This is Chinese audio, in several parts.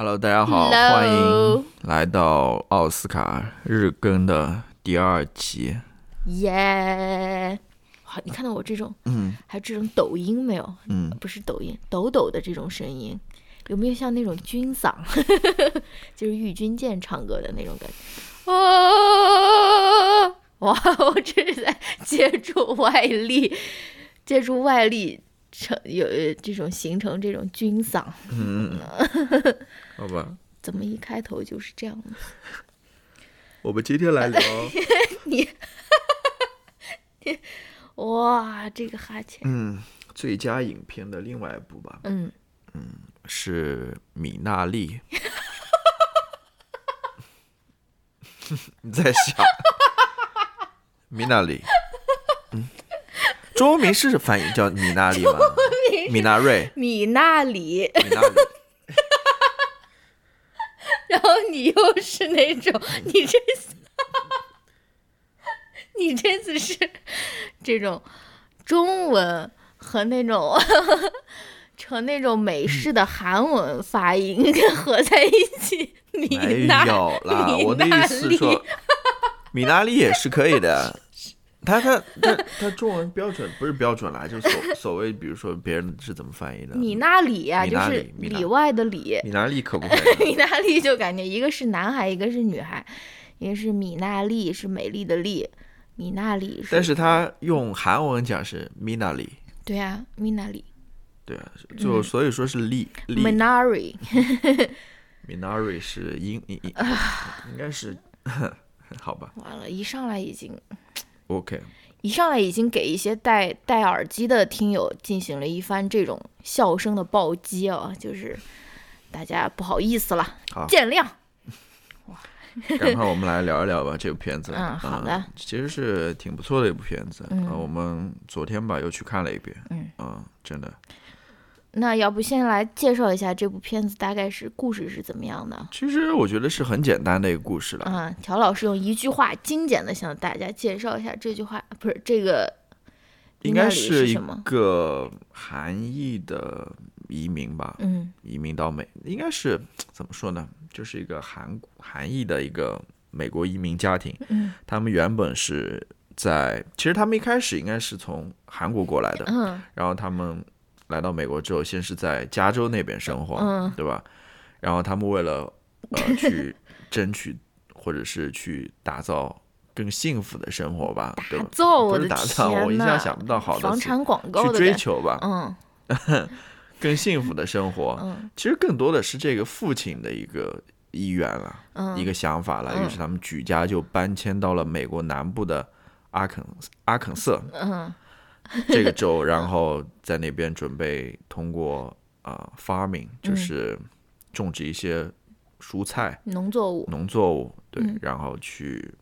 Hello，大家好 Hello 欢迎来到奥斯卡日更的第二集。耶！好，你看到我这种，嗯还有这种抖音没有？嗯，不是抖音，抖抖的这种声音，有没有像那种军嗓，就是郁钧剑唱歌的那种感觉？啊！哇，我这是在借助外力，借助外力成有呃这种形成这种军嗓，嗯 好吧，怎么一开头就是这样的？我们今天来聊 你，哇，这个哈欠，嗯，最佳影片的另外一部吧，嗯。嗯，是米娜丽。你在想米娜丽？嗯，中文名是翻译叫米娜里吗？米娜瑞，米娜里。米娜丽。然后你又是那种，你这次，你这次是这种中文和那种 成那种美式的韩文发音合在一起，米没娜有啦，我的意思是说，米娜丽 也是可以的。他他 他他中文标准不是标准啦，就所 所谓，比如说别人是怎么翻译的，米娜里呀、米娜就是里外的里，米娜丽可不可以？米娜丽就感觉一个是男孩，一个是女孩，一个是米娜丽是美丽的丽，米娜里是，但是他用韩文讲是米娜里，对啊，米娜里对啊，就所以说是丽丽 Minari。米娜瑞是英英英啊 应该是好吧完了，一上来已经，？OK，一上来已经给一些戴戴耳机的听友进行了一番这种笑声的暴击啊，就是大家不好意思了好，见谅。赶快我们来聊一聊吧，这部片子。嗯好的其实是挺不错的一部片子。嗯呃我们昨天吧又去看了一遍。嗯真的。那要不先来介绍一下这部片子大概是故事是怎么样的？其实我觉得是很简单的一个故事了。嗯，乔老师用一句话精简的向大家介绍一下这句话，不是这个应该是一个韩裔的移民吧，嗯移民到美，应该是怎么说呢？就是一个韩韩裔的一个美国移民家庭。嗯他们原本是在，其实他们一开始应该是从韩国过来的，嗯然后他们来到美国之后，先是在加州那边生活，嗯对吧？然后他们为了呃去争取或者是去打造更幸福的生活吧，对？造，我的不是打造，我一下想不到好的房产广告去追求吧，嗯 更幸福的生活。嗯 其实更多的是这个父亲的一个意愿了，嗯一个想法了。嗯于是他们举家就搬迁到了美国南部的阿肯阿肯色嗯 这个州，然后在那边准备通过啊、farming，就是种植一些蔬菜、农作物，农作物，对，嗯。然后去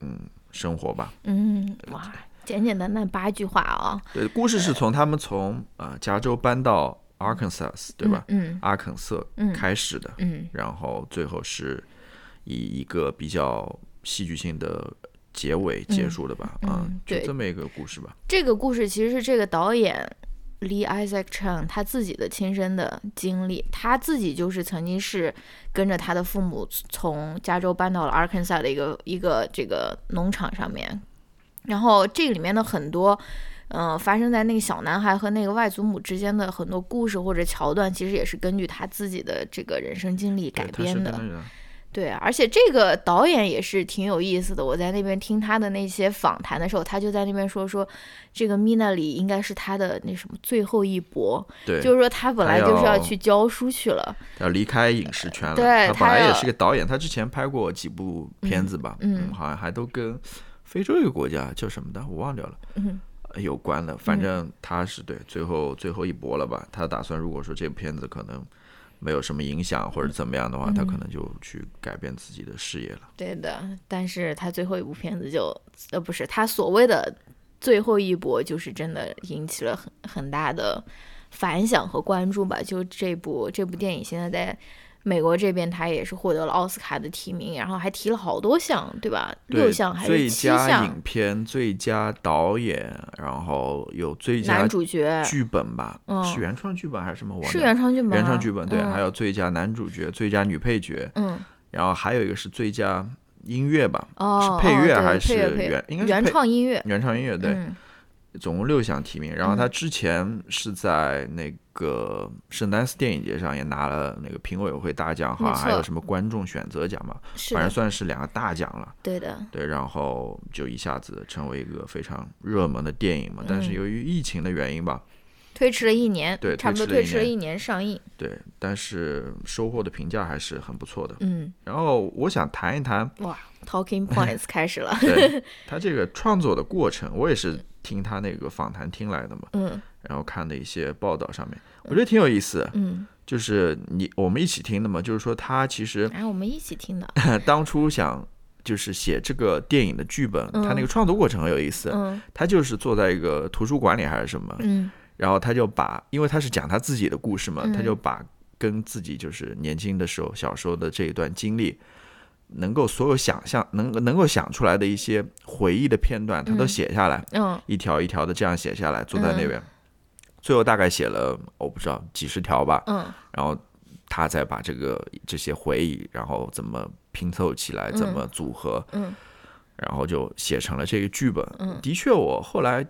嗯生活吧。嗯哇，简简单单八句话啊，对，故事是从他们从啊、加州搬到 Arkansas，对吧？嗯。阿肯色嗯。开始的，嗯。然后最后是以一个比较戏剧性的结尾结束的吧，嗯就这么一个故事吧。这个故事其实是这个导演 Lee Isaac Chung 他自己的亲身的经历，他自己就是曾经是跟着他的父母从加州搬到了 Arkansas 的一个一个这个农场上面，然后这个里面的很多。嗯、发生在那个小男孩和那个外祖母之间的很多故事或者桥段，其实也是根据他自己的这个人生经历改编的。对，而且这个导演也是挺有意思的。我在那边听他的那些访谈的时候，他就在那边说说，这个米娜里应该是他的那什么最后一搏，对，就是说他本来就是要要去教书去了。要离开影视圈了。对他他本来也是个导演，他之前拍过几部片子吧，嗯好像还都跟非洲一个国家叫什么的，我忘掉了。嗯呃有关的，反正他是对最后最后一搏了吧？他打算如果说这部片子可能没有什么影响或者怎么样的话，他可能就去改变自己的事业了。对的，但是他最后一部片子就呃不是他所谓的最后一搏，就是真的引起了很很大的反响和关注吧。就这部这部电影现在在美国这边他也是获得了奥斯卡的提名，然后还提了好多项，对吧？对六项还是最佳七项？影片、最佳导演，然后有最佳男主角剧本吧？嗯是原创剧本还是什么？我是忘原创剧本吗，原创剧本对，嗯还有最佳男主角、最佳女配角，嗯然后还有一个是最佳音乐吧？哦，是配乐还是原应该是原创音乐？原创音乐对，嗯总共六项提名。然后他之前是在那个圣丹斯电影节上也拿了那个评委会大奖，好像还有什么观众选择奖嘛，反正算是两个大奖了。对的，对，然后就一下子成为一个非常热门的电影嘛。但是嗯由于疫情的原因吧，推迟了一年，对差不多推迟了一年上映。对，但是收获的评价还是很不错的。嗯，然后我想谈一谈哇，Talking Points 开始了。对他这个创作的过程，我也是听他那个访谈听来的嘛，嗯然后看的一些报道上面，我觉得挺有意思的。嗯，就是你我们一起听的嘛，就是说他其实然后我们一起听的。当初想就是写这个电影的剧本，他那个嗯创作过程很有意思。嗯他就是坐在一个图书馆里还是什么，嗯然后他就把，因为他是讲他自己的故事嘛，嗯他就把跟自己就是年轻的时候、小时候的这一段经历，能够所有想象能能够想出来的一些回忆的片段，他都嗯。写下来，嗯。一条一条的这样写下来，坐在那边，最后大概写了我不知道几十条吧，嗯。然后他再把这个这些回忆，然后怎么拼凑起来，怎么组合，嗯。然后就写成了这个剧本。嗯。的确，我后来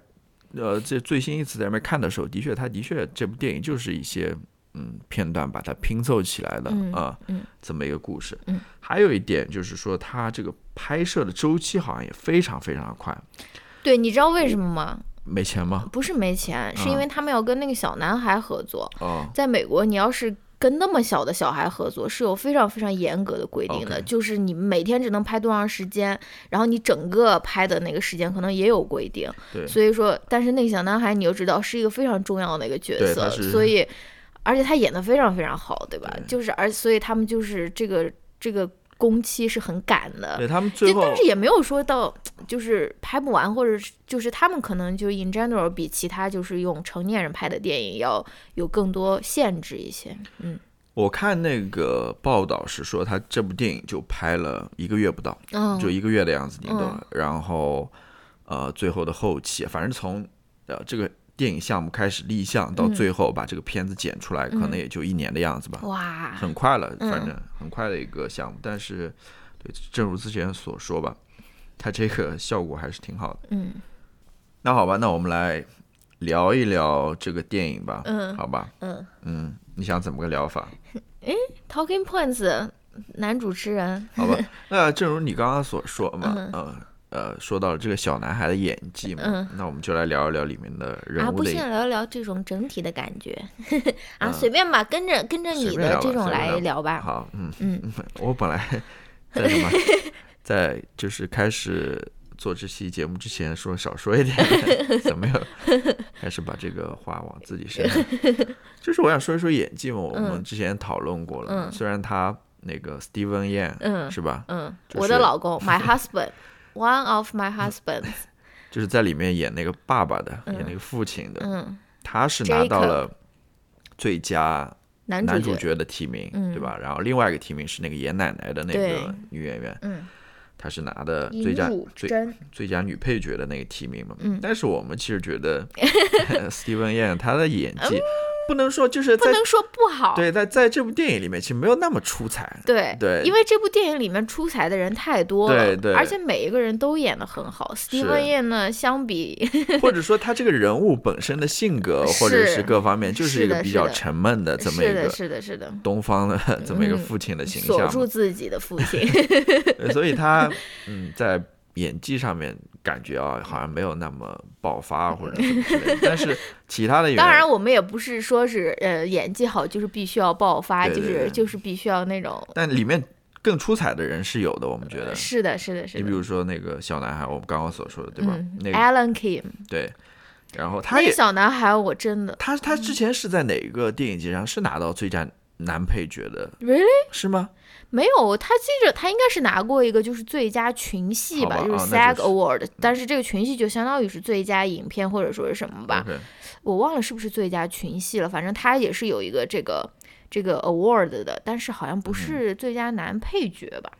呃这最新一次在那边看的时候，的确，他的确这部电影就是一些嗯片段把它拼凑起来的嗯啊、嗯这么一个故事。嗯还有一点就是说，他这个拍摄的周期好像也非常非常的快。对，你知道为什么吗？没钱吗？不是没钱，是啊因为他们要跟那个小男孩合作。哦，在美国，你要是跟那么小的小孩合作，是有非常非常严格的规定的就是你每天只能拍多长时间，然后你整个拍的那个时间可能也有规定。所以说，但是那个小男孩你又知道是一个非常重要的一个角色所以而且他演的非常非常好，对吧？对就是而所以他们就是这个这个工期是很赶的。对他们最后但是也没有说到就是拍不完，或者是就是他们可能就 in general 比其他就是用成年人拍的电影要有更多限制一些。嗯我看那个报道是说，他这部电影就拍了一个月不到，嗯，就一个月的样子你懂。嗯然后呃，最后的后期，反正从呃这个电影项目开始立项到嗯。最后把这个片子剪出来，可能嗯也就一年的样子吧，哇，很快了，嗯。反正很快的一个项目。但是，对，正如之前所说吧，它这个效果还是挺好的。嗯。那好吧，那我们来聊一聊这个电影吧，嗯。好吧，嗯。嗯，你想怎么个聊法？，Talking Points 男主持人，好吧，那正如你刚刚所说嘛，嗯呃呃，说到了这个小男孩的演技嘛，嗯那我们就来聊一聊里面的人啊，不物的演。先聊一聊这种整体的感觉 啊，嗯随便吧，跟着跟着你的这种来聊吧。好，嗯，嗯 我本来 在什么，在就是开始做这期节目之前说少说一点，怎么样？还是把这个话往自己身上。就是我想说一说演技嘛，我们嗯之前讨论过了，嗯虽然他那个 Steven Yeun、嗯是吧，嗯，我的老公，my husband，one of my husbands，就是在里面演那个爸爸的，嗯。演那个父亲的，嗯，他是拿到了最佳男主角，的提名，嗯。对吧？然后另外一个提名是那个演奶奶的那个女演员，嗯，她是拿的最佳最，最佳女配角的那个提名嘛。嗯。但是我们其实觉得 Steven Yeun 他的演技不能说就是不能说不好，对在在这部电影里面其实没有那么出彩。对对。因为这部电影里面出彩的人太多了，对对。而且每一个人都演的很好。Steven Yeun 呢，相比 或者说他这个人物本身的性格，或者是是各方面，就是一个比较沉闷的这么一是的，个是的，是的，东方的这么一个嗯父亲的形象。锁住。自己的父亲，所以他嗯在演技上面感觉啊好像没有那么爆发或者什么之类的，但是其他的演员当然，我们也不是说是呃演技好就是必须要爆发，就对对对是就是必须要那种。但里面更出彩的人是有的，我们觉得。是的，是的，是的。你比如说那个小男孩，我们刚刚所说的，对吧？嗯那个，Alan Kim，对，然后他那个也小男孩，我真的他他之前是在哪个电影节上是拿到最佳男配角的，really 是吗？没有，他记着他应该是拿过一个就是最佳群戏好吧就是 SAG 就是 Award，、但是这个群戏就相当于是最佳影片或者说是什么吧我忘了是不是最佳群戏了，反正他也是有一个这个这个 award 的，但是好像嗯。不是最佳男配角吧。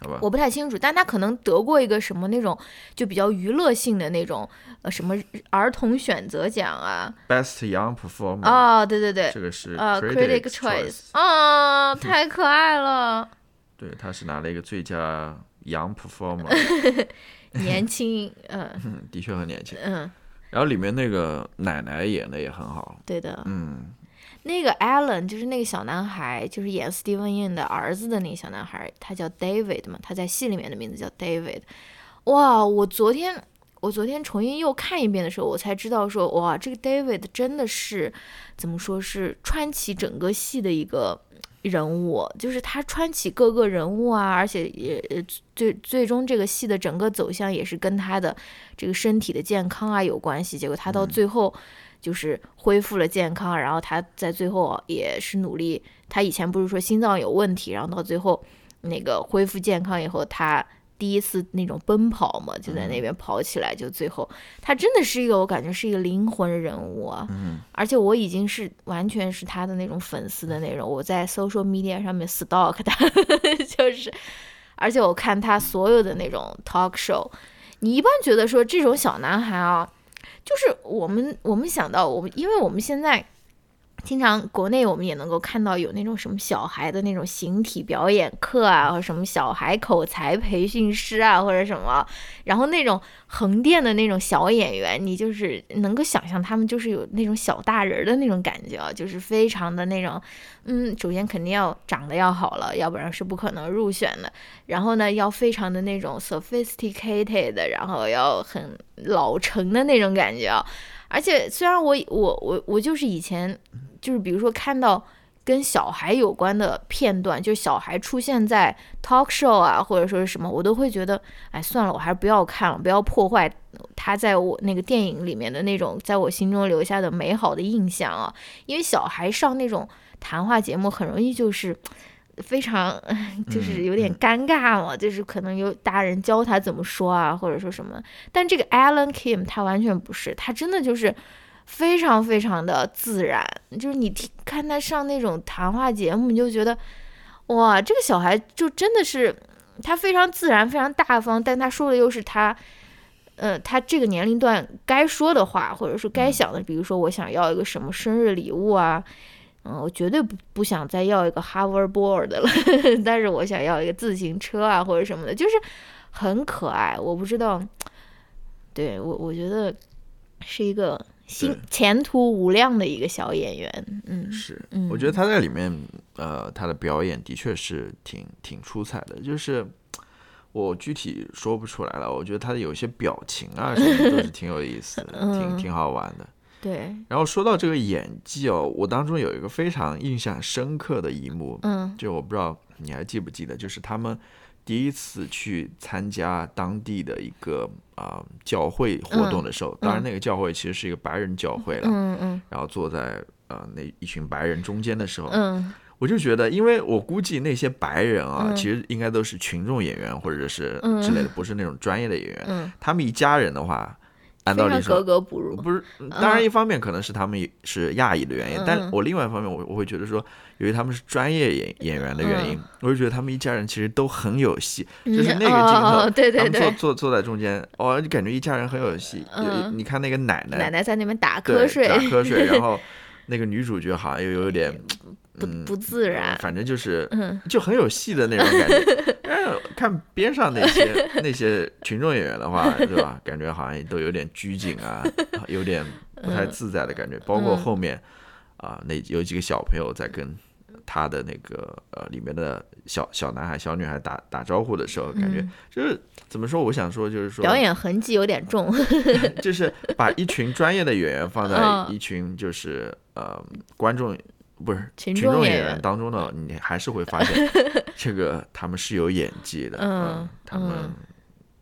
好吧，我不太清楚，但他可能得过一个什么那种就比较娱乐性的那种，呃，什么儿童选择奖啊，Best Young Performer，、哦，对对对，这个是呃 Critic，Critic Choice，啊，太可爱了，对，他是拿了一个最佳 Young Performer，年 轻，嗯嗯，的确很年轻。嗯，然后里面那个奶奶演的也很好，对的，嗯，那个 Alan 就是那个小男孩，就是演 Steven 的儿子的那个小男孩，他叫 David 嘛，他在戏里面的名字叫 David。哇，我昨天我昨天重新又看一遍的时候，我才知道说，哇，这个 David 真的是怎么说是穿起整个戏的一个人物，就是他穿起各个人物啊，而且也呃最最终这个戏的整个走向也是跟他的这个身体的健康啊有关系。结果他到最后就是恢复了健康，然后他在最后也是努力。他以前不是说心脏有问题，然后到最后那个恢复健康以后，他第一次那种奔跑嘛，就在那边跑起来，就最后他真的是一个我感觉是一个灵魂人物啊。嗯，而且我已经是完全是他的那种粉丝的那种，我在 social media 上面 stalk 他，就是，而且我看他所有的那种 talk show，你一般觉得说这种小男孩啊，就是我们我们想到我们，因为我们现在。经常国内我们也能够看到有那种什么小孩的那种形体表演课啊，或什么小孩口才培训师啊，或者什么，然后那种横店的那种小演员，你就是能够想象他们就是有那种小大人儿的那种感觉啊，就是非常的那种，嗯，首先肯定要长得要好了，要不然是不可能入选的。然后呢，要非常的那种 sophisticated，然后要很老成的那种感觉啊。而且虽然我我我我就是以前就是比如说看到跟小孩有关的片段，就小孩出现在 talk show 啊，或者说是什么，我都会觉得，哎，算了，我还是不要看了，不要破坏他在我那个电影里面的那种在我心中留下的美好的印象啊。因为小孩上那种谈话节目，很容易就是。非常就是有点尴尬嘛，就是可能有大人教他怎么说啊，或者说什么。但这个 Alan Kim 他完全不是，他真的就是非常非常的自然，就是你听看他上那种谈话节目，你就觉得哇，这个小孩就真的是他非常自然，非常大方，但他说的又是他。呃，他这个年龄段该说的话，或者说该想的，比如说我想要一个什么生日礼物啊，嗯，我绝对不不想再要一个 hoverboard 了，但是我想要一个自行车啊，或者什么的，就是很可爱。我不知道，对我我觉得是一个新前途无量的一个小演员。嗯。是，嗯。我觉得他在里面，呃，他的表演的确是挺挺出彩的，就是我具体说不出来了，我觉得他的有些表情啊 什么都是挺有意思的，挺嗯挺好玩的。对，然后说到这个演技哦，我当中有一个非常印象深刻的一幕，嗯。就我不知道你还记不记得，就是他们第一次去参加当地的一个啊、教会活动的时候，当然那个教会其实是一个白人教会了，嗯嗯。然后坐在呃那一群白人中间的时候，嗯。我就觉得，因为我估计那些白人啊，嗯。其实应该都是群众演员或者是嗯。之类的，不是那种专业的演员。嗯，他们一家人的话，按道非常格理说。格不入。不是，当然一方面可能是他们是亚裔的原因，嗯但我另外一方面我我会觉得说，由于他们是专业演演员的原因，嗯我就觉得他们一家人其实都很有戏，嗯就是那个镜哦头，对对对坐坐坐在中间，哦，就感觉一家人很有戏。你看那个奶奶，奶奶在那边打对瞌睡，打瞌睡，然 后那个女主角好像又有点不嗯不自然。反正就是嗯就很有戏的那种感觉。看边上那些那些群众演员的话，对吧？感觉好像都有点拘谨啊，有点不太自在的感觉。包括后面啊、那有几个小朋友在跟他的那个呃里面的小小男孩、小女孩打打招呼的时候，感觉嗯就是怎么说？我想说就是说，表演痕迹有点重。就是把一群专业的演员放在嗯一群就是呃观众不是群群众演员当中呢，你还是会发现 这个他们是有演技的，嗯他们嗯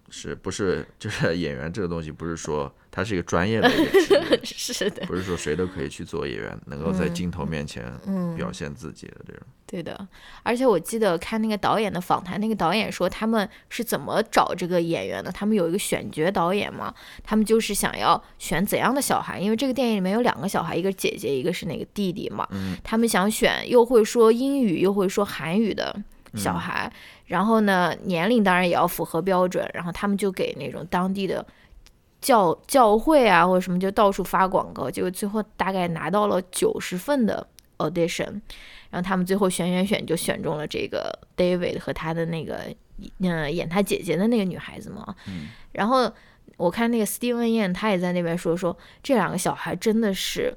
是不是就是 演员这个东西，不是说他是一个专业的一个职业，是的，不是说谁都可以去做演员，能够在镜头面前嗯表现自己的这种。对的，而且我记得看那个导演的访谈，那个导演说他们是怎么找这个演员的。他们有一个选角导演嘛，他们就是想要选怎样的小孩，因为这个电影里面有两个小孩，一个姐姐，一个是那个弟弟嘛。嗯他们想选又会说英语又会说韩语的小孩，然后呢年龄当然也要符合标准，然后他们就给那种当地的。教教会啊，或者什么，就到处发广告，结果最后大概拿到了九十份的 audition，然后他们最后选选选就选中了这个 David 和他的那个，嗯，演他姐姐的那个女孩子嘛。然后我看那个 Steven Yeun 他也在那边说说这两个小孩真的是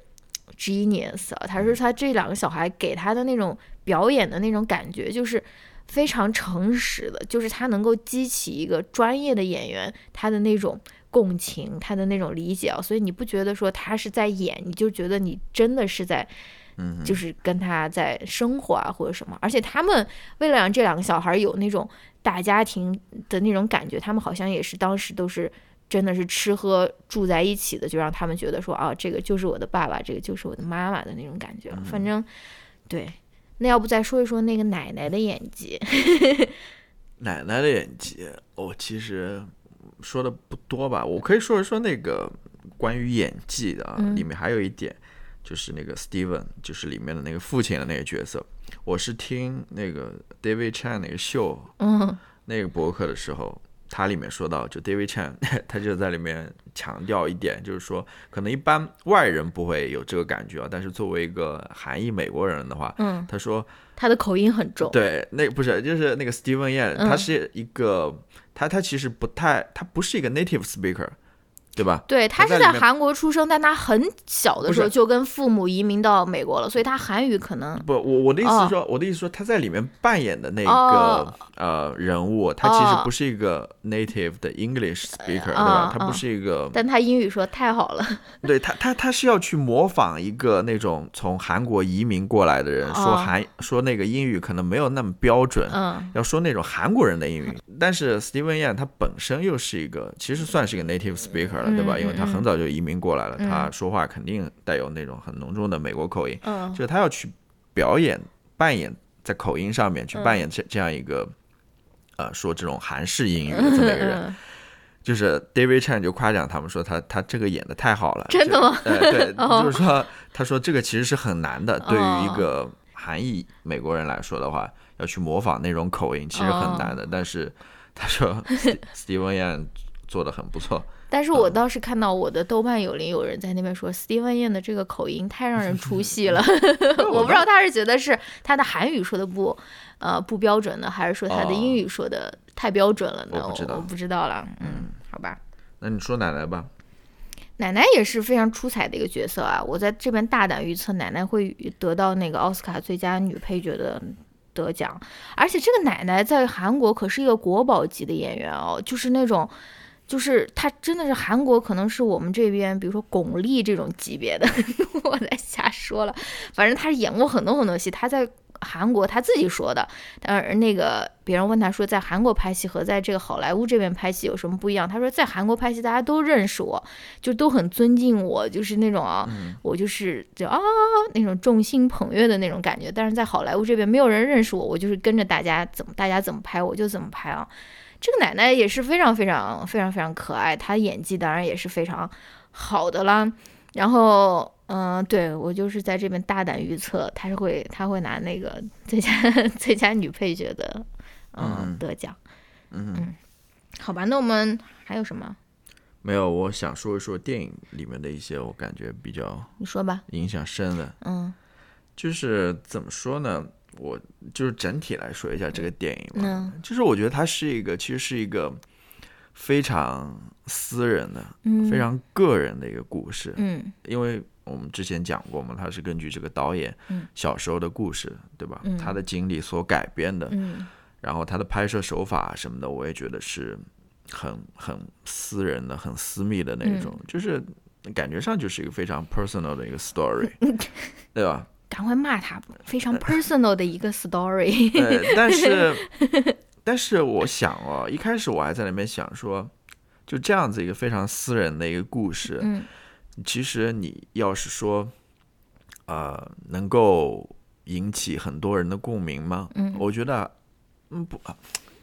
genius 啊，他说他这两个小孩给他的那种表演的那种感觉就是。非常诚实的，就是他能够激起一个专业的演员他的那种共情，他的那种理解啊，所以你不觉得说他是在演，你就觉得你真的是在嗯就是跟他在生活啊或者什么，而且他们为了让这两个小孩有那种大家庭的那种感觉，他们好像也是当时都是真的是吃喝住在一起的，就让他们觉得说啊，这个就是我的爸爸，这个就是我的妈妈的那种感觉。反正对，那要不再说一说那个奶奶的演技？奶奶的演技，我、其实说的不多吧，我可以说一说那个关于演技的啊，嗯里面还有一点就是那个 Steven，就是里面的那个父亲的那个角色，我是听那个 David Chan 那个秀嗯那个博客的时候，他里面说到，就 David Chan 他就在里面强调一点，就是说可能一般外人不会有这个感觉啊，但是作为一个韩裔美国人的话，嗯，他说他的口音很重。对，那不是就是那个 Steven Yan，、嗯他是一个他他其实不太，他不是一个 native speaker，对吧？对他是在韩国出生，但他很小的时候就跟父母移民到美国了，所以他韩语可能不，我我的意思哦是说，我的意思说他在里面扮演的那个、哦呃人物，他其实哦。不是一个 native 的 English speaker，、对啊吧？他啊。不是一个，但他英语说太好了，对他他他是要去模仿一个那种从韩国移民过来的人，说哦。韩说那个英语可能没有那么标准，嗯。要说那种韩国人的英语，但是 Steven Yan 他本身又是一个，其实算是一个 native speaker 了，对吧？嗯因为他很早就移民过来了，嗯他说话肯定带有那种很浓重的美国口音，嗯就是他要去表演扮演在口音上面去扮演这这样一个。呃，说这种韩式英语的这么一个人，嗯 就是 David Chan 就夸奖他们说他他这个演的太好了，真的吗？呃，对，哦就是说他说这个其实是很难的，对于一哦个韩裔美国人来说的话，要去模仿那种口音其实很难哦的。但是他说 Ste- Steven Yan 做的很不错，但是我倒是看到我的豆瓣有邻有人在那边说，Steven Yeun 的这个口音太让人出戏了。我不知道他是觉得是他的韩语说的不，呃，不标准呢，还是说他的哦英语说的太标准了呢？我不知道我不知道了。嗯，好吧。那你说奶奶吧，奶奶也是非常出彩的一个角色啊！我在这边大胆预测，奶奶会得到那个奥斯卡最佳女配角的得奖。而且这个奶奶在韩国可是一个国宝级的演员哦，就是那种，就是他真的是韩国可能是我们这边，比如说巩俐这种级别的，我在瞎说了。反正他是演过很多很多戏，他在。韩国他自己说的，但是那个别人问他说，在韩国拍戏和在这个好莱坞这边拍戏有什么不一样？他说，在韩国拍戏大家都认识我，就都很尊敬我，就是那种啊，我就是就啊那种众星捧月的那种感觉。但是在好莱坞这边，没有人认识我，我就是跟着大家怎么大家怎么拍我就怎么拍啊。这个奶奶也是非常非常非常非常可爱，她演技当然也是非常好的啦。然后，嗯、对我就是在这边大胆预测，她是会她会拿那个 最佳最佳女配角的，嗯，嗯得奖。嗯，好吧，那我们还有什么？没有，我想说一说电影里面的一些我感觉比较你说吧。影响深的，嗯就是怎么说呢？我就是整体来说一下这个电影吧，嗯。就是我觉得它是一个，其实是一个非常私人的、嗯，非常个人的一个故事，嗯。因为我们之前讲过嘛，它是根据这个导演嗯。小时候的故事，对吧？嗯。他的经历所改编的，嗯。然后他的拍摄手法什么的，我也觉得是很很私人的、很私密的那嗯。种，就是感觉上就是一个非常 personal 的一个 story，对吧？赶快骂他，非常 personal 的一个 story。呃，但是 但是我想哦，一开始我还在那边想说，就这样子一个非常私人的一个故事，嗯其实你要是说，呃，能够引起很多人的共鸣吗？嗯我觉得，嗯不，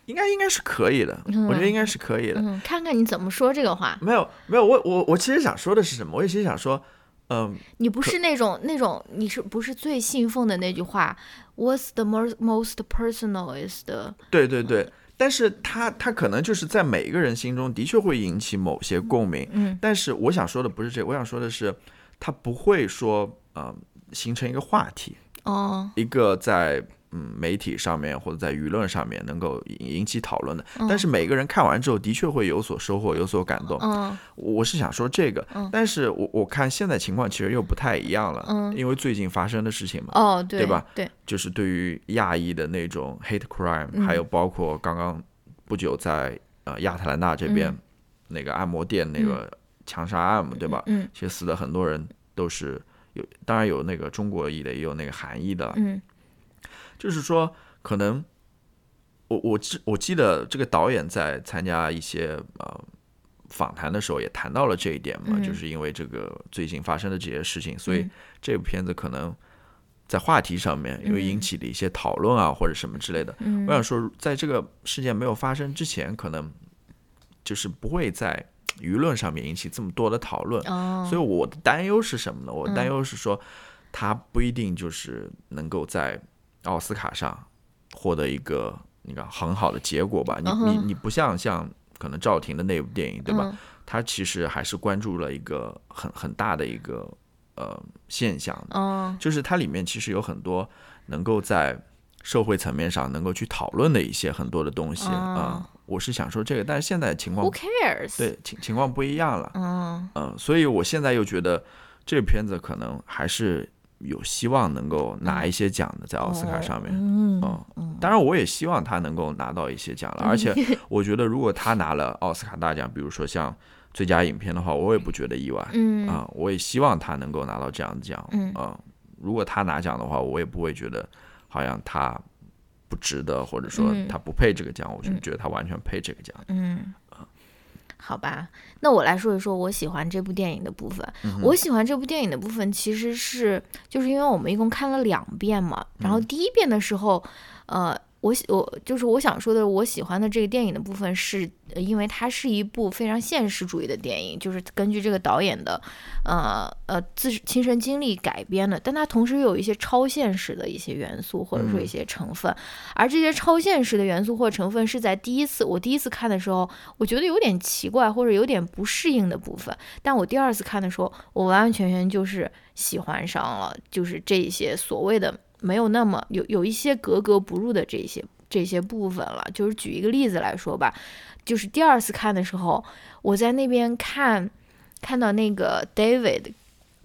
应该应该是可以的，我觉得应该是可以的。嗯，看看你怎么说这个话。没有没有，我我我其实想说的是什么？我其实想说，嗯、你不是那种那种，你是不是最信奉的那句话？What's the most most personal is the 对对对，但是他他可能就是在每一个人心中的确会引起某些共鸣，嗯但是我想说的不是这个，我想说的是，他不会说呃形成一个话题，哦。一个在嗯媒体上面或者在舆论上面能够引引起讨论的，但是每个人看完之后的确会有所收获，有所感动。嗯。我是想说这个，但是我我看现在情况其实又不太一样了，嗯。因为最近发生的事情嘛，哦，对对吧？对，就是对于亚裔的那种 hate crime，、还有嗯包括刚刚不久在呃亚特兰大这边、嗯。那个按摩店那个强杀案嘛，对吧？嗯。其实死的很多人都是有，当然有那个中国裔的，也有那个韩裔的，嗯就是说可能我我记我记得这个导演在参加一些呃。访谈的时候也谈到了这一点嘛，嗯就是因为这个最近发生的这些事情，所以嗯这部片子可能在话题上面又引起了一些讨论啊，或者什么之类的。嗯我想说，在这个事件没有发生之前，可能就是不会在舆论上面引起这么多的讨论。哦，所以我的担忧是什么呢？我担忧是说，他不一定就是能够在奥斯卡上获得一个那个很好的结果吧。你你你不像像可能赵婷的那部电影，对吧？嗯他其实还是关注了一个很很大的一个呃现象就是它里面其实有很多能够在社会层面上能够去讨论的一些很多的东西啊、哦我是想说这个，但是现在情况，Who cares？，对情情况不一样了，嗯嗯、所以我现在又觉得这个片子可能还是有希望能够拿一些奖的，在奥斯卡上面。嗯嗯，当然，我也希望他能够拿到一些奖了，而且 我觉得如果他拿了奥斯卡大奖，比如说像最佳影片的话，我也不觉得意外。嗯啊、我也希望他能够拿到这样的奖。嗯啊如果他拿奖的话，我也不会觉得好像他不值得，或者说嗯他不配这个奖，我就觉得他完全配这个奖。嗯，好吧，那我来说一说我喜欢这部电影的部分。嗯我喜欢这部电影的部分，其实是就是因为我们一共看了两遍嘛。然嗯后第一遍的时候，呃，我喜我就是我想说的，我喜欢的这个电影的部分是，呃因为它是一部非常现实主义的电影，就是根据这个导演的，呃呃自亲身经历改编的，但它同时又有一些超现实的一些元素或者说一些成分，而这些超现实的元素或成分是在第一次我第一次看的时候，我觉得有点奇怪或者有点不适应的部分，但我第二次看的时候，我完完全全就是喜欢上了，就是这些所谓的没有那么有有一些格格不入的这些这些部分了。就是举一个例子来说吧，就是第二次看的时候，我在那边看看到那个 David，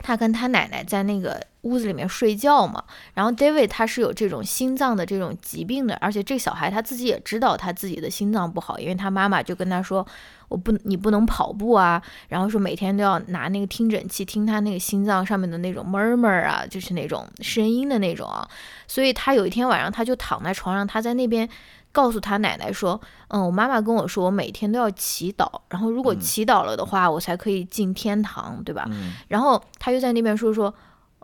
他跟他奶奶在那个屋子里面睡觉嘛，然后 David 他是有这种心脏的这种疾病的，而且这个小孩他自己也知道他自己的心脏不好，因为他妈妈就跟他说，我不你不能跑步啊，然后说每天都要拿那个听诊器听他那个心脏上面的那种 murmur 啊，就是那种声音的那种啊，所以他有一天晚上他就躺在床上，他在那边。告诉他奶奶说：“嗯，我妈妈跟我说，我每天都要祈祷，然后如果祈祷了的话，我才可以进天堂，对吧？”嗯然后他又在那边说说，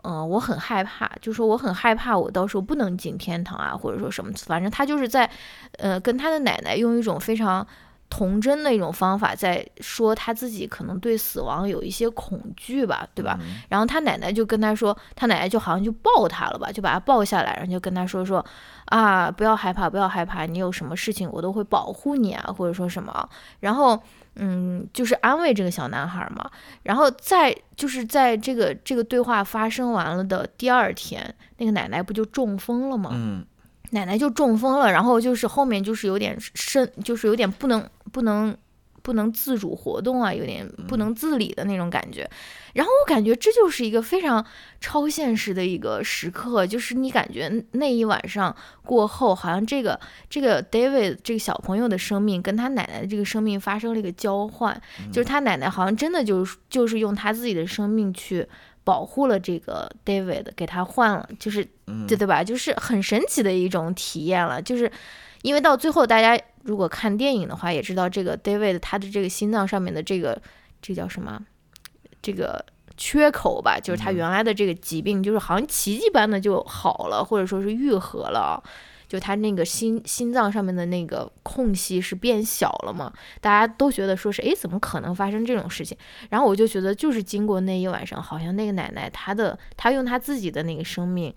嗯、我很害怕，就说我很害怕我到时候不能进天堂啊，或者说什么，反正他就是在，呃，跟他的奶奶用一种非常童真的一种方法在说他自己可能对死亡有一些恐惧吧，对吧？嗯然后他奶奶就跟他说，他奶奶就好像就抱他了吧，就把他抱下来，然后就跟他说说啊，不要害怕，不要害怕，你有什么事情我都会保护你啊，或者说什么啊，然后嗯，就是安慰这个小男孩嘛。然后在就是在这个这个对话发生完了的第二天，那个奶奶不就中风了吗？嗯奶奶就中风了，然后就是后面就是有点身，就是有点不能不能不能自主活动啊，有点不能自理的那种感觉。然后我感觉这就是一个非常超现实的一个时刻，就是你感觉那一晚上过后，好像这个这个 David 这个小朋友的生命跟他奶奶的这个生命发生了一个交换，就是他奶奶好像真的就是就是用他自己的生命去。保护了这个 David，给他换了，就是对对吧？就是很神奇的一种体验了。就是因为到最后，大家如果看电影的话，也知道这个 David 他的这个心脏上面的这个这叫什么？这个缺口吧，就是他原来的这个疾病，就是好像奇迹般的就好了，或者说是愈合了。就他那个心心脏上面的那个空隙是变小了嘛？大家都觉得说是，哎，怎么可能发生这种事情？然后我就觉得，就是经过那一晚上，好像那个奶奶她的她用她自己的那个生命，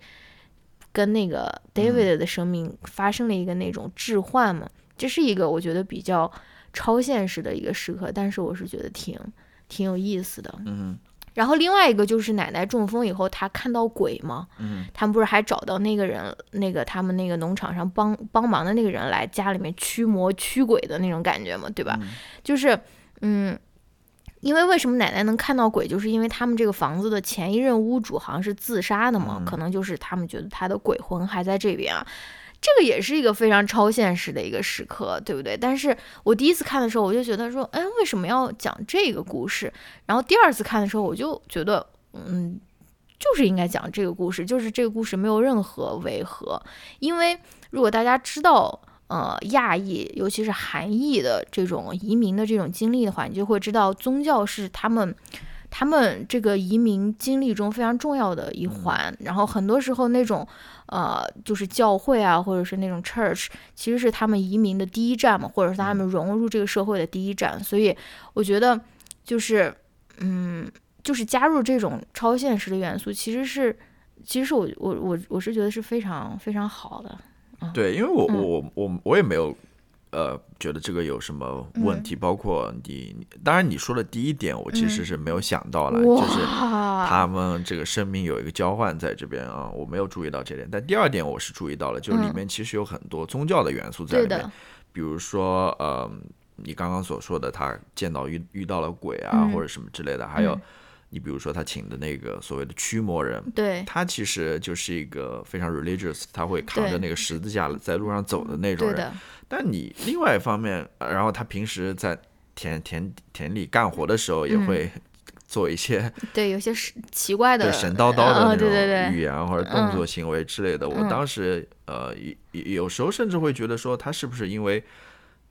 跟那个 David 的生命发生了一个那种置换嘛。这是一个我觉得比较超现实的一个时刻，但是我是觉得挺挺有意思的。嗯。然后另外一个就是奶奶中风以后，她看到鬼嘛，嗯，他们不是还找到那个人，那个他们那个农场上帮帮忙的那个人来家里面驱魔驱鬼的那种感觉嘛，对吧？就是，嗯，因为为什么奶奶能看到鬼，就是因为他们这个房子的前一任屋主好像是自杀的嘛，可能就是他们觉得他的鬼魂还在这边啊。这个也是一个非常超现实的一个时刻，对不对？但是我第一次看的时候，我就觉得说，哎，为什么要讲这个故事？然后第二次看的时候，我就觉得，嗯，就是应该讲这个故事，就是这个故事没有任何违和。因为如果大家知道，呃，亚裔，尤其是韩裔的这种移民的这种经历的话，你就会知道，宗教是他们他们这个移民经历中非常重要的一环。然后很多时候那种。呃，就是教会啊，或者是那种 church，其实是他们移民的第一站嘛，或者是他们融入这个社会的第一站。所以我觉得，就是，嗯，就是加入这种超现实的元素，其实是，其实是我我我我是觉得是非常非常好的。对，因为我我我我也没有。呃，觉得这个有什么问题？包括你，当然你说的第一点，我其实是没有想到了，就是他们这个生命有一个交换在这边啊，我没有注意到这点。但第二点我是注意到了，就是里面其实有很多宗教的元素在里面，比如说呃，你刚刚所说的他见到遇遇到了鬼啊，或者什么之类的，还有。你比如说他请的那个所谓的驱魔人，对，他其实就是一个非常 religious，他会扛着那个十字架在路上走的那种人。但你另外一方面，然后他平时在田田田里干活的时候，也会做一些 对有些奇怪的神叨叨的那种语言或者动作行为之类的。我当时呃有有时候甚至会觉得说，他是不是因为。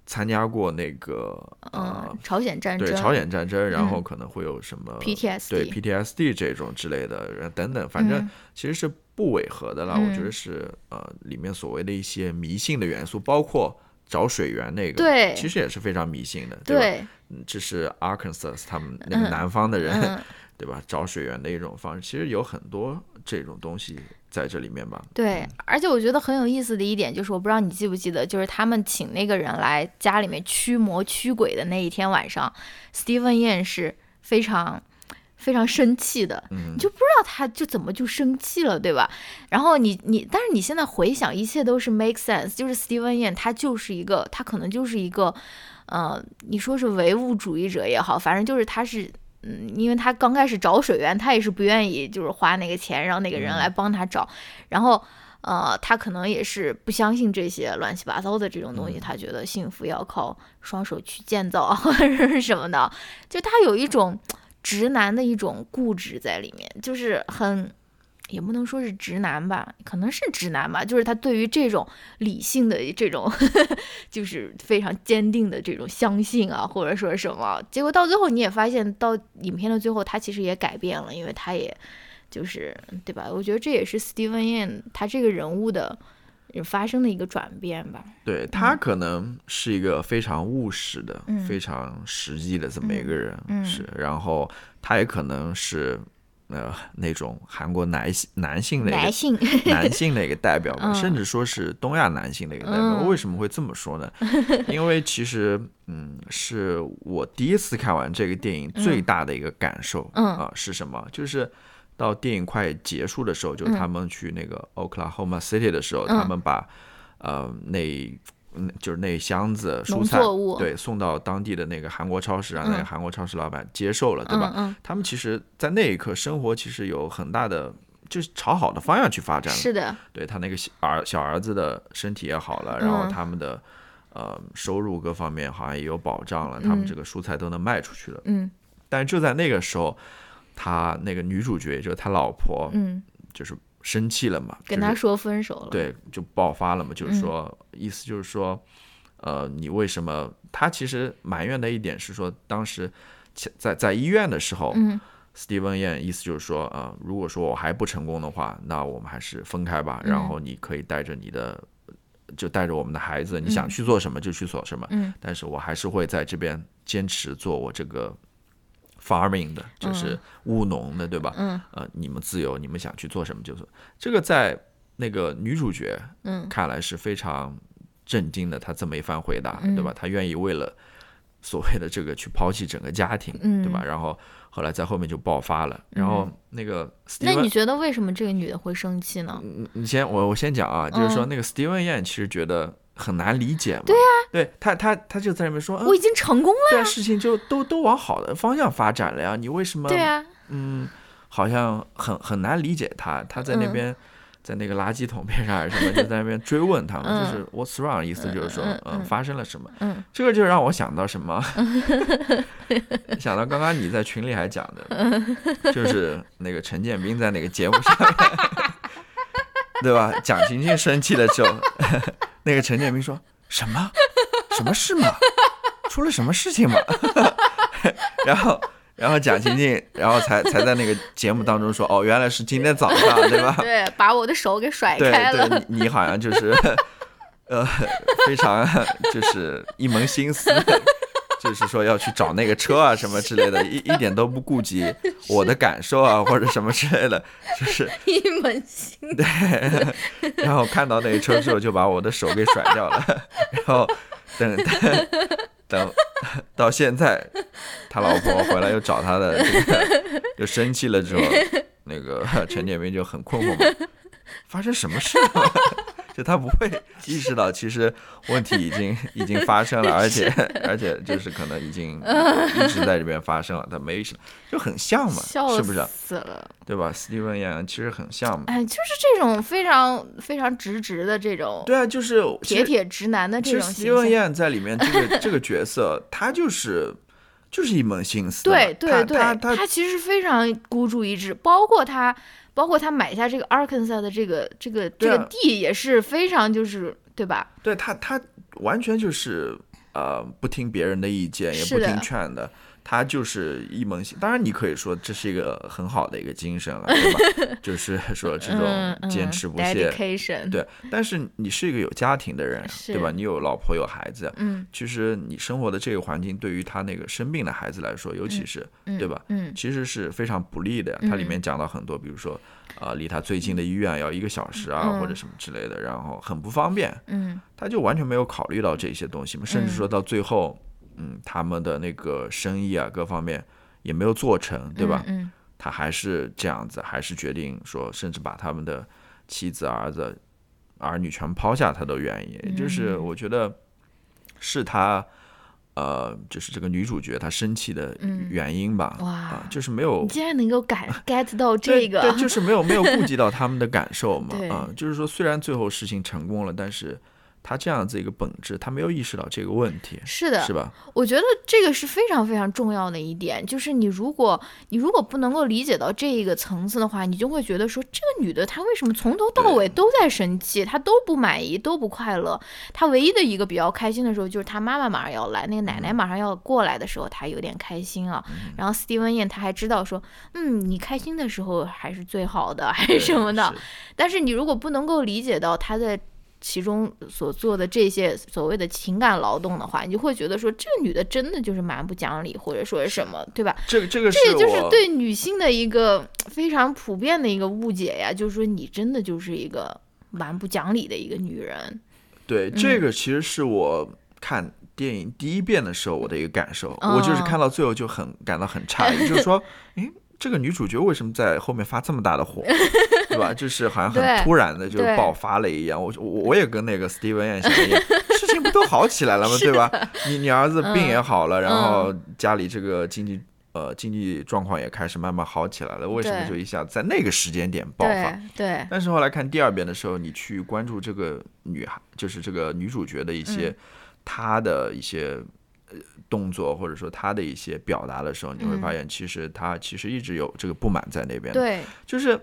参加过那个呃朝鲜战争，对朝鲜战争，然后可能会有什么 PTSD，对 PTSD 这种之类的等等，反正其实是不违和的啦。我觉得是呃里面所谓的一些迷信的元素，包括找水源那个，对，其实也是非常迷信的，对这是 Arkansas 他们那个南方的人，对吧？找水源的一种方式，其实有很多这种东西。在这里面吧，对，而且我觉得很有意思的一点就是，我不知道你记不记得，就是他们请那个人来家里面驱魔驱鬼的那一天晚上，Steven Yan 是非常非常生气的，你就不知道他就怎么就生气了，对吧？然后你你，但是你现在回想，一切都是 make sense，就是 Steven Yan 他就是一个，他可能就是一个，呃，你说是唯物主义者也好，反正就是他是。嗯，因为他刚开始找水源，他也是不愿意，就是花那个钱让那个人来帮他找。然后，呃，他可能也是不相信这些乱七八糟的这种东西，他觉得幸福要靠双手去建造 或者是什么的。就他有一种直男的一种固执在里面，就是很。也不能说是直男吧，可能是直男吧，就是他对于这种理性的这种，就是非常坚定的这种相信啊，或者说什么，结果到最后你也发现，到影片的最后，他其实也改变了，因为他也就是对吧？我觉得这也是 Steven Yeun 他这个人物的发生的一个转变吧。对他可能是一个非常务实的、非常实际的这么一个人，是，然后他也可能是。呃，那种韩国男性男性的男性男性的一个代表 吧，甚至说是东亚男性的一个代表。为什么会这么说呢？因为其实，嗯，是我第一次看完这个电影最大的一个感受啊是什么？就是到电影快结束的时候，就他们去那个 Oklahoma City 的时候，他们把呃那。嗯，就是那箱子蔬菜，对，送到当地的那个韩国超市，让那个韩国超市老板接受了，对吧？他们其实，在那一刻，生活其实有很大的，就是朝好的方向去发展了。是的，对他那个小儿小儿子的身体也好了，然后他们的呃收入各方面好像也有保障了，他们这个蔬菜都能卖出去了。嗯，但就在那个时候，他那个女主角，也就是他老婆，嗯，就是生气了嘛，跟他说分手了。，对，就爆发了嘛，就是嗯说，意思就是说，呃，你为什么？他其实埋怨的一点是说，当时其在在医院的时候，嗯斯蒂文燕意思就是说，呃，如果说我还不成功的话，那我们还是分开吧，然嗯后你可以带着你的。就带着我们的孩子，你想去做什么就去做什么，嗯但是我还是会在这边坚持做我这个 farming 的，就是务农的，对吧？嗯呃，你们自由，你们想去做什么就做。这个在那个女主角嗯看来是非常震惊的，她这么一番回答，嗯对吧？她愿意为了所谓的这个去抛弃整个家庭，嗯对吧？然后后来在后面就爆发了，然后那个那你，觉得为什么这个女的会生气呢？你你先我我先讲啊，就是说嗯那个斯蒂文燕其实觉得很难理解嘛，对呀、对他他他就在那边说，嗯我已经成功了。对啊，事情就都都往好的方向发展了呀，你为什么对啊，嗯，好像很很难理解他，他在那嗯边、在那个垃圾桶边上还是什么，就在那边追问他们，嗯就是 What's wrong？意思就是说，嗯发生了什么？嗯这个就让我想到什么？想到刚刚你在群里还讲的，就是那个陈建斌在那个节目上面，对吧？蒋勤勤生气的时候，那个陈建斌说什么？什么事嘛？出了什么事情嘛？然后。然后蒋勤勤，然后才才在那个节目当中说，哦，原来是今天早上，对吧？对，把我的手给甩对开了。对，你你好像就是，呃，非常就是一门心思，就是说要去找那个车啊什么之类的，一一点都不顾及我的感受啊或者什么之类的，就是 一门心对，然后看到那个车之后就把我的手给甩掉了，然后等 等等到现在，他老婆回来又找他的这个，又生气了之后，那个陈建斌就很困惑嘛，发生什么事了？就他不会意识到，其实问题已经已经发生了，而且而且就是可能已经一直在这边发生了，他没意识，就很像嘛，是不是？死了。对吧？斯蒂文演其实很像嘛。哎，就是这种非常非常直直的这种对啊，就是铁铁直男的这种实斯蒂文形象。燕在里面这个这个角色，他就是就是一门心思。对对对，他他他其实非常孤注一掷，包括他，包括他买下这个 Arkansas 的这个这个这个地也是非常就是对吧？对他他完全就是呃不听别人的意见，也不听劝的。他就是一门心，当然你可以说这是一个很好的一个精神了，对吧？就是说这嗯种嗯坚持不懈对。但是你是一个有家庭的人，对吧？你有老婆有孩子，嗯其实你生活的这个环境对于他那个生病的孩子来说，尤其是、嗯对吧？嗯其实是非常不利的。它里面讲到很多，比如说，呃，离他最近的医院要一个小时啊，嗯或者什么之类的，然后很不方便。嗯他就完全没有考虑到这些东西嘛，甚至说到最后，嗯，他们的那个生意啊，各方面也没有做成，对吧？嗯他还是这样子，还是决定说，甚至把他们的妻子、儿子、儿女全抛下，他都愿意。嗯就是我觉得是他，呃，就是这个女主角她生气的嗯原因吧。哇啊，就是没有你竟然能够感 get 到这个，对，就是没有没有顾及到他们的感受嘛。对啊，就是说虽然最后事情成功了，但是他这样子一个本质，他没有意识到这个问题，是的，是吧？我觉得这个是非常非常重要的一点，就是你如果你如果不能够理解到这一个层次的话，你就会觉得说这个女的她为什么从头到尾都在生气，她都不满意，都不快乐。她唯一的一个比较开心的时候，就是她妈妈马上要来，那个奶奶马上要过来的时候，她有点开心啊。然后斯蒂文燕她还知道说，嗯，你开心的时候还是最好的，还是什么的。但是你如果不能够理解到她在其中所做的这些所谓的情感劳动的话，你就会觉得说这个女的真的就是蛮不讲理，或者说是什么，对吧？这个这个是这也就是对女性的一个非常普遍的一个误解呀，就是说你真的就是一个蛮不讲理的一个女人。对嗯这个其实是我看电影第一遍的时候我的一个感受，我就是哦看到最后就很感到很诧异，就是说，诶，这个女主角为什么在后面发这么大的火，对吧？就是好像很突然的就爆发了一样。我我我也跟那个 Steven 一样，事情不都好起来了吗？对吧？你你儿子病也好了，然后家里这个经济呃经济状况也开始慢慢好起来了，为什么就一下在那个时间点爆发？对对，但是后来看第二遍的时候，你去关注这个女孩，就是这个女主角的一些、嗯她的一些呃动作或者说他的一些表达的时候，你会嗯。发现其实他其实一直有这个不满在那边，对，就是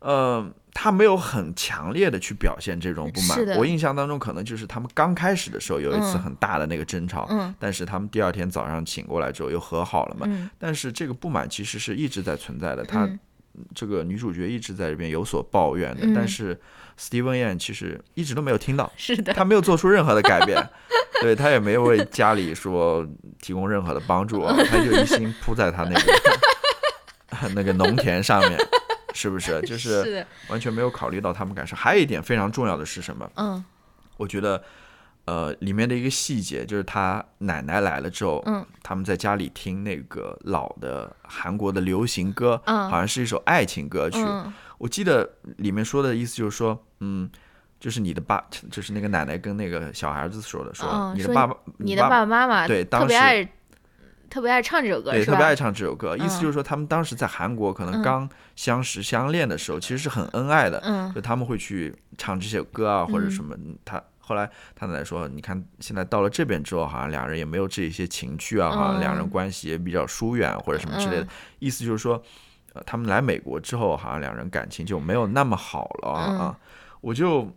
呃他没有很强烈的去表现这种不满我印象当中可能就是他们刚开始的时候有一次嗯。很大的那个争吵，嗯。但是他们第二天早上醒过来之后又和好了嘛。嗯。但是这个不满其实是一直在存在的，他嗯。这个女主角一直在这边有所抱怨的，嗯。但是 Steven Yeun 其实一直都没有听到，是的，他没有做出任何的改变，对他也没有为家里说提供任何的帮助啊，他就一心扑在他那个那个农田上面，是不是？就是完全没有考虑到他们感受。还有一点非常重要的是什么？嗯我觉得，呃，里面的一个细节就是他奶奶来了之后，嗯他们在家里听那个老的韩国的流行歌，嗯好像是一首爱情歌曲。嗯我记得里面说的意思就是说，嗯，就是你的爸，就是那个奶奶跟那个小孩子说的，说、你的爸爸，你的爸爸爸妈妈对当时特别爱特别爱唱这首歌，对特别爱唱这首歌，意思嗯。就是说他们当时在韩国可能嗯。刚相识相恋的时候，其实是很恩爱的，嗯。就他们会去唱这些歌啊或者嗯。什么。他后来他奶奶说，你看现在到了这边之后，好像两人也没有这些情趣啊，好像两人嗯。关系也比较疏远或者什么之类的嗯。意思就是说，呃，他们来美国之后，好像两人感情就没有那么好了啊。我就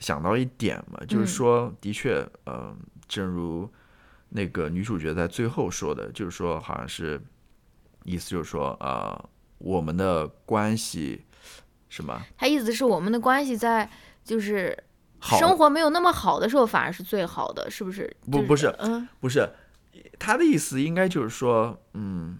想到一点嘛，就是嗯。说，的确，呃，正如那个女主角在最后说的，就是说，好像是意思就是说，呃，我们的关系什么他意思是我们的关系在就是好生活没有那么好的时候，反而是最好的，是不是？就不不是嗯。不是，他的意思应该就是说，嗯，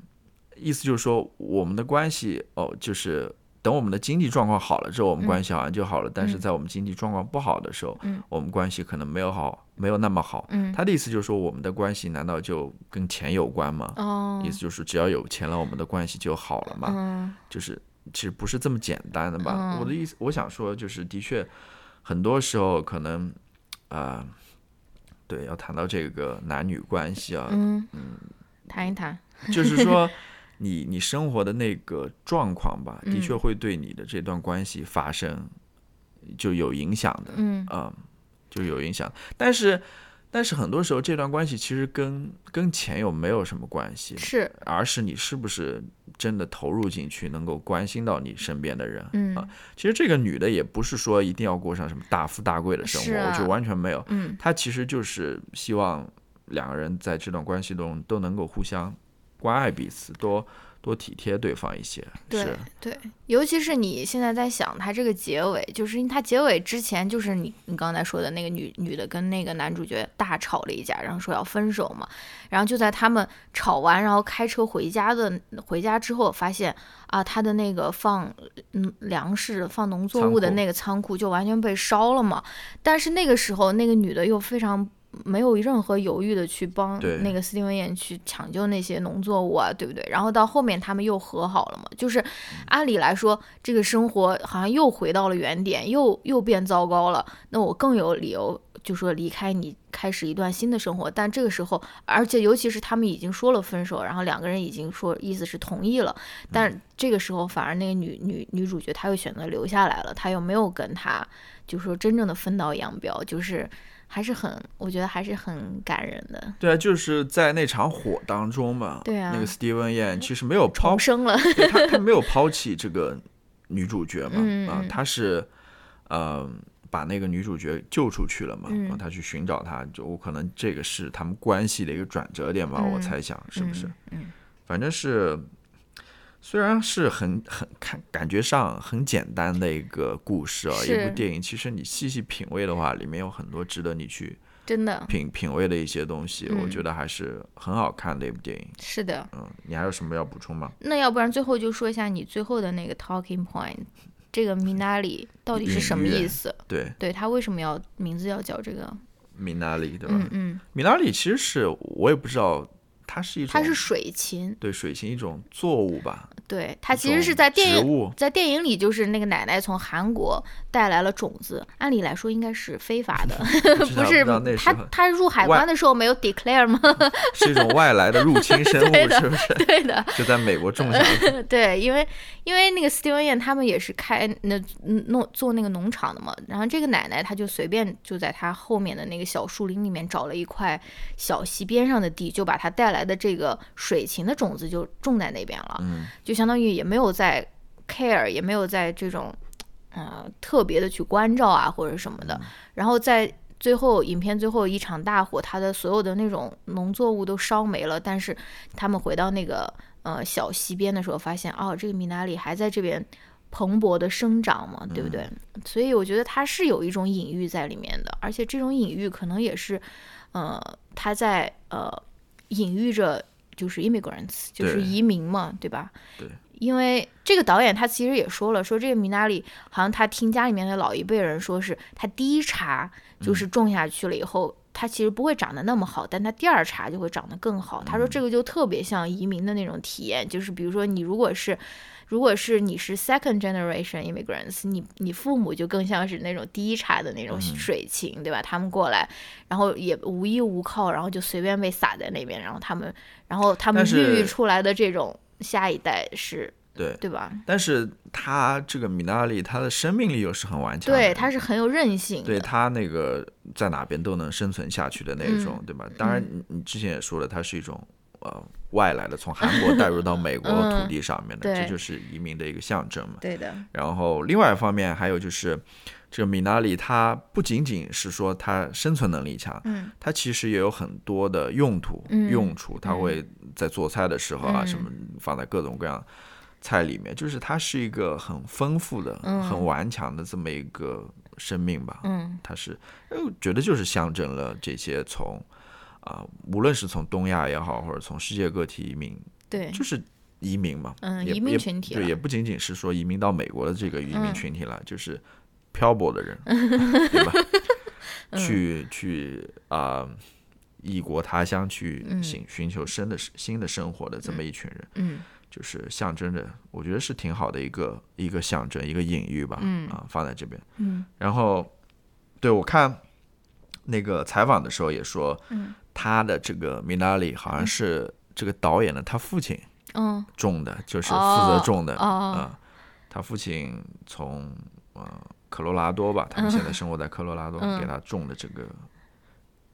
意思就是说我们的关系哦，就是等我们的经济状况好了之后，我们嗯关系好像就好了。但是嗯在我们经济状况不好的时候，嗯我们关系可能没有好，没有那么好。嗯他的意思就是说，我们的关系难道就跟钱有关吗？哦意思就是只要有钱了，我们的关系就好了嘛？嗯就是其实不是这么简单的吧？嗯我的意思，我想说，就是的确，很多时候可能，啊、对，要谈到这个男女关系啊，嗯谈一谈，就是说，你你生活的那个状况吧，的确嗯会对你的这段关系发生就有影响的，嗯嗯，就有影响。但是，但是很多时候这段关系其实跟跟钱又没有什么关系，是而是你是不是真的投入进去，能够关心到你身边的人。嗯啊其实这个女的也不是说一定要过上什么大富大贵的生活，是啊我觉得完全没有。嗯她其实就是希望两个人在这段关系中都能够互相关爱彼此，多多体贴对方一些。对，对，尤其是你现在在想他这个结尾，就是因为他结尾之前就是你你刚才说的那个女女的跟那个男主角大吵了一架，然后说要分手嘛，然后就在他们吵完，然后开车回家的回家之后，发现啊他的那个放嗯粮食放农作物的那个仓库就完全被烧了嘛，但是那个时候那个女的又非常。没有任何犹豫的去帮那个斯蒂文燕去抢救那些农作物啊，对不对？然后到后面他们又和好了嘛，就是按理来说，这个生活好像又回到了原点，又又变糟糕了。那我更有理由就说离开你，开始一段新的生活。但这个时候，而且尤其是他们已经说了分手，然后两个人已经说意思是同意了，但这个时候反而那个女女女主角她又选择留下来了，她又没有跟他就说真正的分道扬镳，就是还是很，我觉得还是很感人的，对啊，就是在那场火当中嘛。对啊那个 Steven Yeun 其实没有抛重生了。对他他没有抛弃这个女主角嘛，啊，嗯嗯他是呃把那个女主角救出去了嘛，嗯啊，他去寻找她，就我可能这个是他们关系的一个转折点吧，我嗯猜想是不是？嗯嗯反正是。虽然是很很看感觉上很简单的一个故事啊，一部电影，其实你细细品味的话，里面有很多值得你去真的品品味的一些东西，我嗯觉得还是很好看的一部电影。是的。嗯，你还有什么要补充吗？那要不然最后就说一下你最后的那个 talking point，这个 Minari 到底是什么意思？对，对他为什么要名字要叫这个？米娜里对吧？嗯嗯米拉里其实是我也不知道它是一种它是水芹，对水芹一种作物吧，对，它其实是在电影，在电影里，就是那个奶奶从韩国带来了种子，按理来说应该是非法的，不是不知道那时她候她入海关的时候没有 declare 吗？是一种外来的入侵生物，是不是？对的，就在美国种下。的，对，因为因为那个 Steven Yeun 他们也是开那嗯弄做那个农场的嘛，然后这个奶奶她就随便就在她后面的那个小树林里面找了一块小溪边上的地，就把它带来的这个水芹的种子就种在那边了，嗯，就相当于也没有在 care，也没有在这种呃特别的去关照啊或者什么的，然后在。最后，影片最后一场大火，它的所有的那种农作物都烧没了。但是他们回到那个呃小溪边的时候，发现哦，这个米纳里还在这边蓬勃的生长嘛，对不对？所以我觉得它是有一种隐喻在里面的，而且这种隐喻可能也是，呃，他在呃隐喻着就是 immigrants，就是移民嘛，对吧？对。因为这个导演他其实也说了，说这个米纳里好像他听家里面的老一辈人说是他第一茬就是种下去了以后，它其实不会长得那么好，但它第二茬就会长得更好。他说这个就特别像移民的那种体验，就是比如说你如果是如果是你是 second generation immigrants，你你父母就更像是那种第一茬的那种水情，对吧？他们过来，然后也无依无靠，然后就随便被撒在那边，然后他们然后他们孕育出来的这种下一代是对。对吧？但是他这个米纳里，他的生命力又是很顽强的，对，他是很有韧性。对他那个在哪边都能生存下去的那嗯种，对吧？当然，你你之前也说了，它是一种呃外来的，从韩国带入到美国 嗯。土地上面的，对。这就是移民的一个象征。嘛。对的，然后另外一方面还有就是，这个米纳里它不仅仅是说它生存能力强，嗯，它其实也有很多的用途、嗯。用处，它会在做菜的时候啊，嗯。什么放在各种各样菜里面，就是它是一个很丰富的、嗯。很顽强的这么一个生命吧。嗯。它是，呃我觉得就是象征了这些从啊、无论是从东亚也好，或者从世界各地移民，对，就是移民嘛，嗯移民也群体对，也不仅仅是说移民到美国的这个移民嗯。群体了，就是漂泊的人，对吧？去去啊、异国他乡去嗯。寻寻求新的新的生活的这么一群人，嗯。就是象征着，我觉得是挺好的一个一个象征，一个隐喻吧，嗯啊，放在这边。嗯。然后，对我看那个采访的时候也说，嗯他的这个米纳里好像是这个导演的他父亲嗯。种的，就是负哦责种的啊、哦。他父亲从呃科罗拉多吧，他们现在生活在科罗拉多，嗯。给他种的这个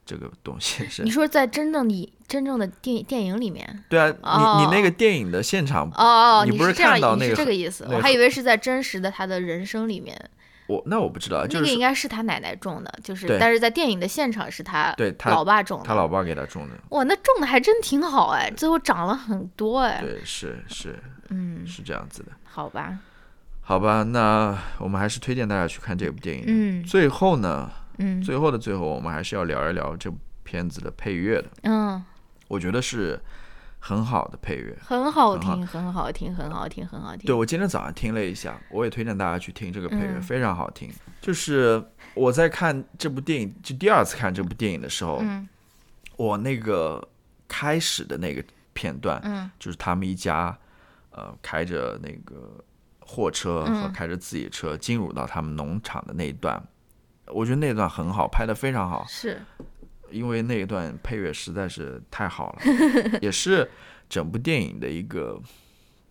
这个东西是。你。说在真正的真正的电电影里面，对啊，哦你你那个电影的现场，哦，你不是看到那个这个意思，那个我还以为是在真实的他的人生里面，我那我不知道，那个就是应该是他奶奶种的，就是但是在电影的现场是他对他老爸种的，他老爸给他种的，哇，那种的还真挺好哎，最后长了很多哎，对，是是嗯，是这样子的。好吧，好吧，那我们还是推荐大家去看这部电影。嗯最后呢，嗯最后的最后，我们还是要聊一聊这部片子的配乐的。嗯，我觉得是很好的配乐。很好听，很好。听，很好听，很好听，对，我今天早上听了一下，我也推荐大家去听这个配乐，嗯。非常好听。就是我在看这部电影，就第二次看这部电影的时候，嗯。我那个开始的那个片段，嗯。就是他们一家，呃，开着那个货车和嗯开着自己车进入到他们农场的那一段，我觉得那段很好，拍的非常好，是，因为那一段配乐实在是太好了，也是整部电影的一个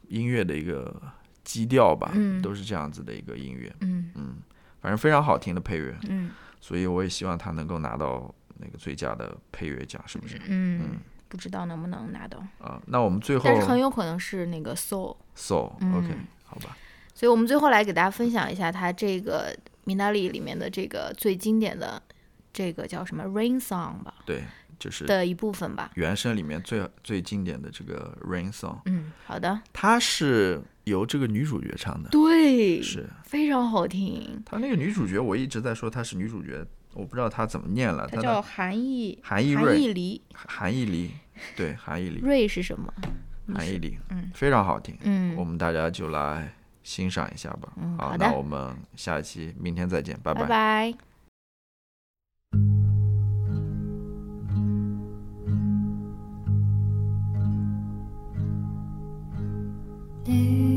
音乐的一个基调吧，嗯都是这样子的一个音乐，嗯嗯反正非常好听的配乐，嗯所以我也希望他能够拿到那个最佳的配乐奖，是不是？嗯，不知道能不能拿到，啊，那我们最后但是很有可能是那个 Soul。so 嗯 OK 好吧，所以我们最后来给大家分享一下他这个米娜里里面的这个最经典的这个叫什么 Rain Song 吧对，就是的一部分吧。原声里面最最经典的这个 Rain Song，嗯，好的，它是由这个女主角唱的，对，是非常好听。她那个女主角，我一直在说她是女主角，我不知道她怎么念了，她叫韩义韩义瑞韩义梨，韩义梨，对，韩义梨，瑞是什么？韩义梨，嗯非常好听，嗯，我们大家就来欣赏一下吧。好，嗯好的那我们下一期明天再见，拜拜拜。「day.